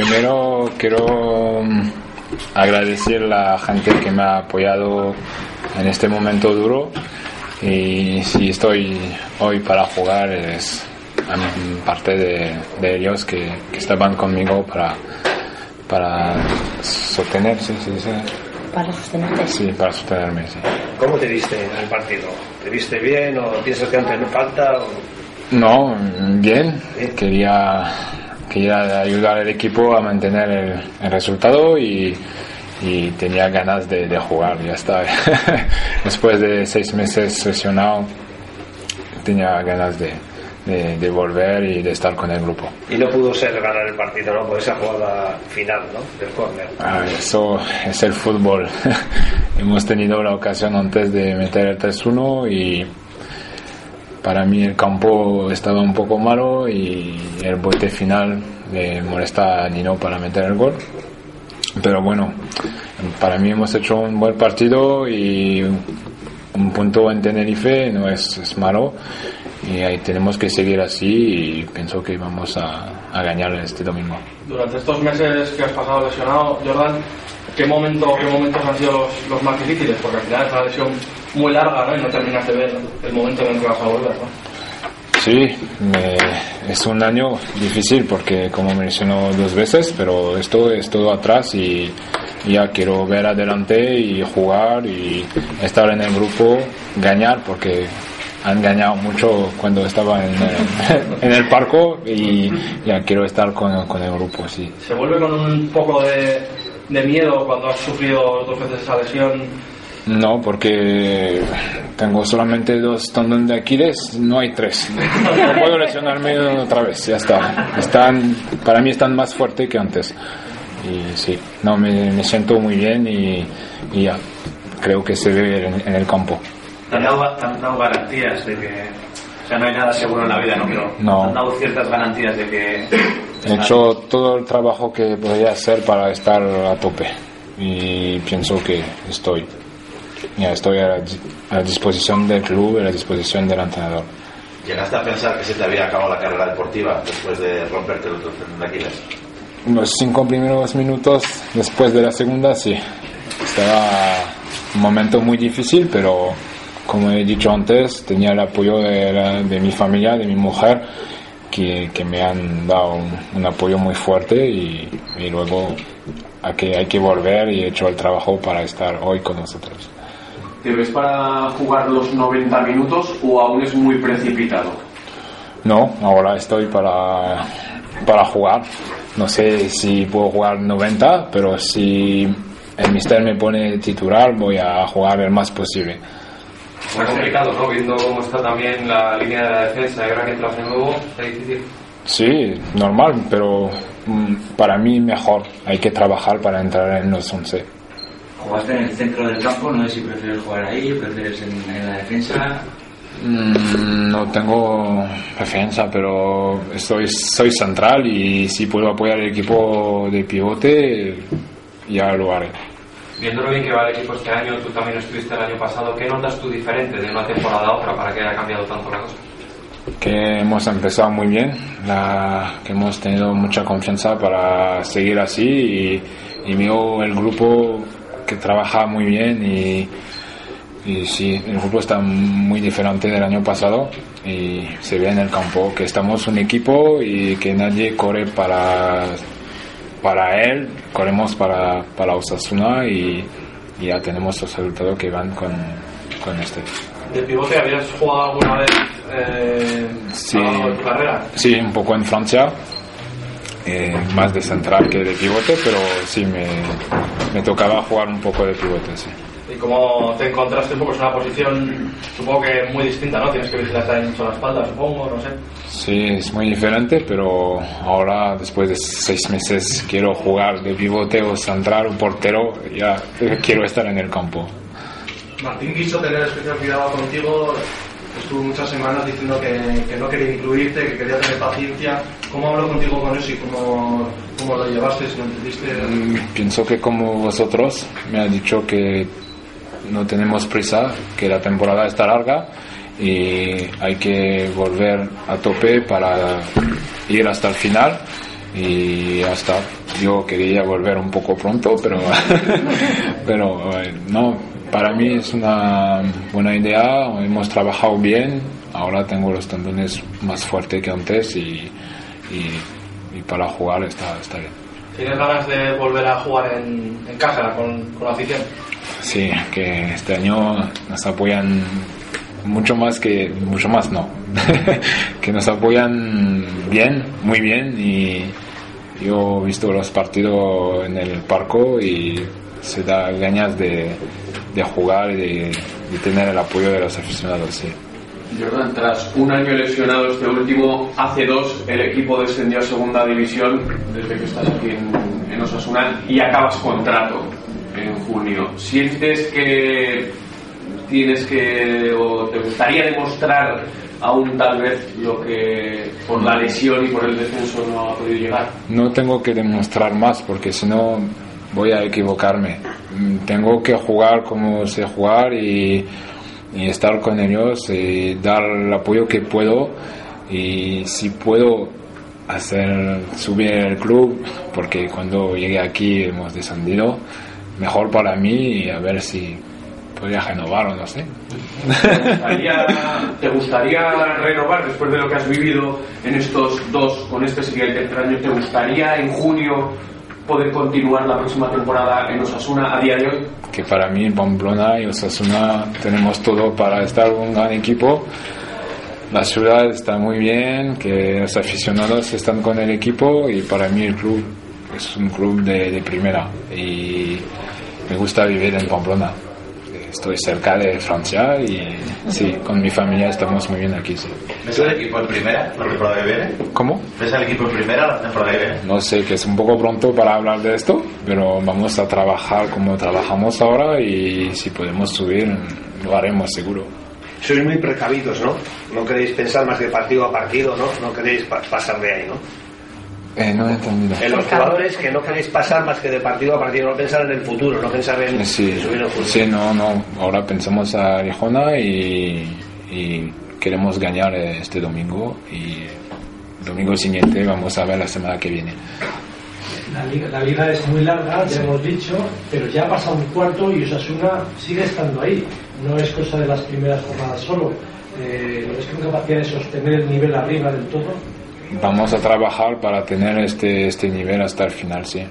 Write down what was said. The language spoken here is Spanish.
primero quiero mm, agradecer a la gente que me ha apoyado en este momento duro y si estoy hoy para jugar es parte de, de ellos que, que estaban conmigo para, para sostener, sí, sí, sí. Para sostenerte. Sí, para sostenerme, sí. ¿Cómo te viste en el partido? ¿Te viste bien o piensas que antes no falta? o- No, bien. Quería, quería ayudar al equipo a mantener el, el resultado y, y tenía ganas de, de jugar. Ya está. Después de seis meses lesionado, tenía ganas de, de, de volver y de estar con el grupo. Y no pudo ser ganar el partido, ¿no? Por esa jugada final, ¿no? Del córner. Ah, eso es el fútbol. Hemos tenido la ocasión antes de meter el 3-1 y para mí el campo estaba un poco malo y el bote final le molesta a Nino para meter el gol. Pero bueno, para mí hemos hecho un buen partido y un punto en Tenerife no es, es malo y ahí tenemos que seguir así y pienso que vamos a, a ganar este domingo. Durante estos meses que has pasado lesionado, Jordan, ¿qué, momento, qué momentos han sido los, los más difíciles? Porque al final es una lesión muy larga ¿no? y no terminas de ver el momento en el que vas a volver. ¿no? Sí, me- es un año difícil porque como me lesionó dos veces, pero esto es todo atrás y ya quiero ver adelante y jugar y estar en el grupo, ganar porque han ganado mucho cuando estaba en el, en el parco y ya quiero estar con, con el grupo, sí. ¿Se vuelve con un poco de, de miedo cuando has sufrido dos veces esa lesión? No, porque tengo solamente dos tendones de Aquiles, no hay tres. No puedo lesionarme otra vez, ya está. Están, para mí están más fuertes que antes. Y sí, no, me, me siento muy bien y, y ya, creo que se ve en, en el campo. Te han, dado, te han dado garantías de que. O sea, no hay nada seguro en la vida, ¿no? Pero No. han dado ciertas garantías de que. He hecho todo el trabajo que podía hacer para estar a tope y pienso que estoy. Ya estoy a la, disposición del club y a la disposición del entrenador. ¿Llegaste a pensar que se te había acabado la carrera deportiva después de romperte el tendón de Aquiles? Los cinco primeros minutos después de la segunda, sí. Estaba un momento muy difícil, pero como he dicho antes, tenía el apoyo de, la- de mi familia, de mi mujer, que, que me han dado un, un apoyo muy fuerte y, y luego hay que, hay que volver y he hecho el trabajo para estar hoy con nosotros. ¿Te ves para jugar los 90 minutos o aún es muy precipitado? No, ahora estoy para, para jugar. No sé si puedo jugar 90, pero si el mister me pone titular, voy a jugar el más posible. Está complicado, ¿no? Viendo cómo está también la línea de la defensa y ahora que entras de nuevo, está difícil. Sí, normal, pero mm, para mí mejor. Hay que trabajar para entrar en los 11. Jugaste en el centro del campo, no sé si prefieres jugar ahí, prefieres en, en la defensa. Mm, No tengo preferencia, pero estoy, soy central y si puedo apoyar el equipo de pivote, ya lo haré. Viendo lo bien que va el equipo este año, tú también estuviste el año pasado, ¿qué notas tú diferente de una temporada a otra para que haya cambiado tanto la cosa? que hemos empezado muy bien, la, que hemos tenido mucha confianza para seguir así y, y veo el grupo que trabaja muy bien y, y sí, el grupo está muy diferente del año pasado y se ve en el campo que estamos un equipo y que nadie corre para, para él, corremos para, para Osasuna y, y ya tenemos los resultados que van con, con este. ¿De pivote habías jugado alguna vez eh, Sí. a tu carrera? Sí, un poco en Francia, eh, más de central que de pivote, pero sí me, me tocaba jugar un poco de pivote, sí. ¿Y cómo te encontraste un poco? Es una posición, supongo que muy distinta, ¿no? Tienes que vigilar también mucho la espalda, supongo, no sé. Sí, es muy diferente, pero ahora, después de seis meses, quiero jugar de pivote o central portero, ya quiero estar en el campo. Martín quiso tener especial cuidado contigo, estuvo muchas semanas diciendo que, que no quería incluirte, que quería tener paciencia. ¿Cómo habló contigo con eso y cómo, cómo lo llevaste, si lo entendiste? Mm, Pienso que como vosotros me ha dicho que no tenemos prisa, que la temporada está larga y hay que volver a tope para ir hasta el final y hasta yo quería volver un poco pronto, pero, pero eh, no, para mí es una buena idea, hemos trabajado bien, ahora tengo los tendones más fuertes que antes y, y, para jugar está, está bien. ¿Tienes ganas de volver a jugar en, en casa con, con la afición? Sí, que este año nos apoyan mucho más que mucho más no que nos apoyan bien muy bien y yo he visto los partidos en el parco y se da ganas de, de jugar y de, de tener el apoyo de los aficionados sí. Jordan, tras un año lesionado este último, hace dos el equipo descendió a segunda división desde que estás aquí en, en Osasuna y acabas contrato junio. ¿Sientes que tienes que o te gustaría demostrar aún tal vez lo que por la lesión y por el descenso no ha podido llegar? No tengo que demostrar más porque si no voy a equivocarme. Mm, Tengo que jugar como sé jugar y, y estar con ellos y dar el apoyo que puedo y si puedo hacer subir el club porque cuando llegué aquí hemos descendido mejor para mí y a ver si podría renovar o no sé ¿Te gustaría, te gustaría renovar después de lo que has vivido en estos dos, con este sería el tercer año? ¿Te gustaría en junio poder continuar la próxima temporada en Osasuna a día de hoy? que para mí Pamplona y Osasuna tenemos todo para estar un gran equipo. La ciudad está muy bien, que los aficionados están con el equipo y para mí el club es un club de, de primera y me gusta vivir en Pamplona. Estoy cerca de Francia y sí, con mi familia estamos muy bien aquí. Sí. ¿Ves al equipo en primera la temporada que viene? ¿Cómo? ¿Ves al equipo en primera la temporada que viene? No sé, que es un poco pronto para hablar de esto, pero vamos a trabajar como trabajamos ahora y si podemos subir lo haremos seguro. Sois muy precavidos, ¿no? No queréis pensar más de partido a partido, ¿no? No queréis pa- pasar de ahí, ¿no? Eh, no he entendido. En los jugadores que no queréis pasar más que de partido a partido, no pensar en el futuro, no pensar en Sí, subir el futuro. sí, no, no. Ahora pensamos a Rijona y, y queremos ganar este domingo y el domingo siguiente vamos a ver la semana que viene. La liga, la liga es muy larga, ya hemos dicho, pero ya ha pasado un cuarto y Osasuna sigue estando ahí. No es cosa de las primeras jornadas solo. Eh, ¿Es con capacidad de sostener el nivel arriba del todo? Vamos a trabajar para tener este, este nivel hasta el final, sí.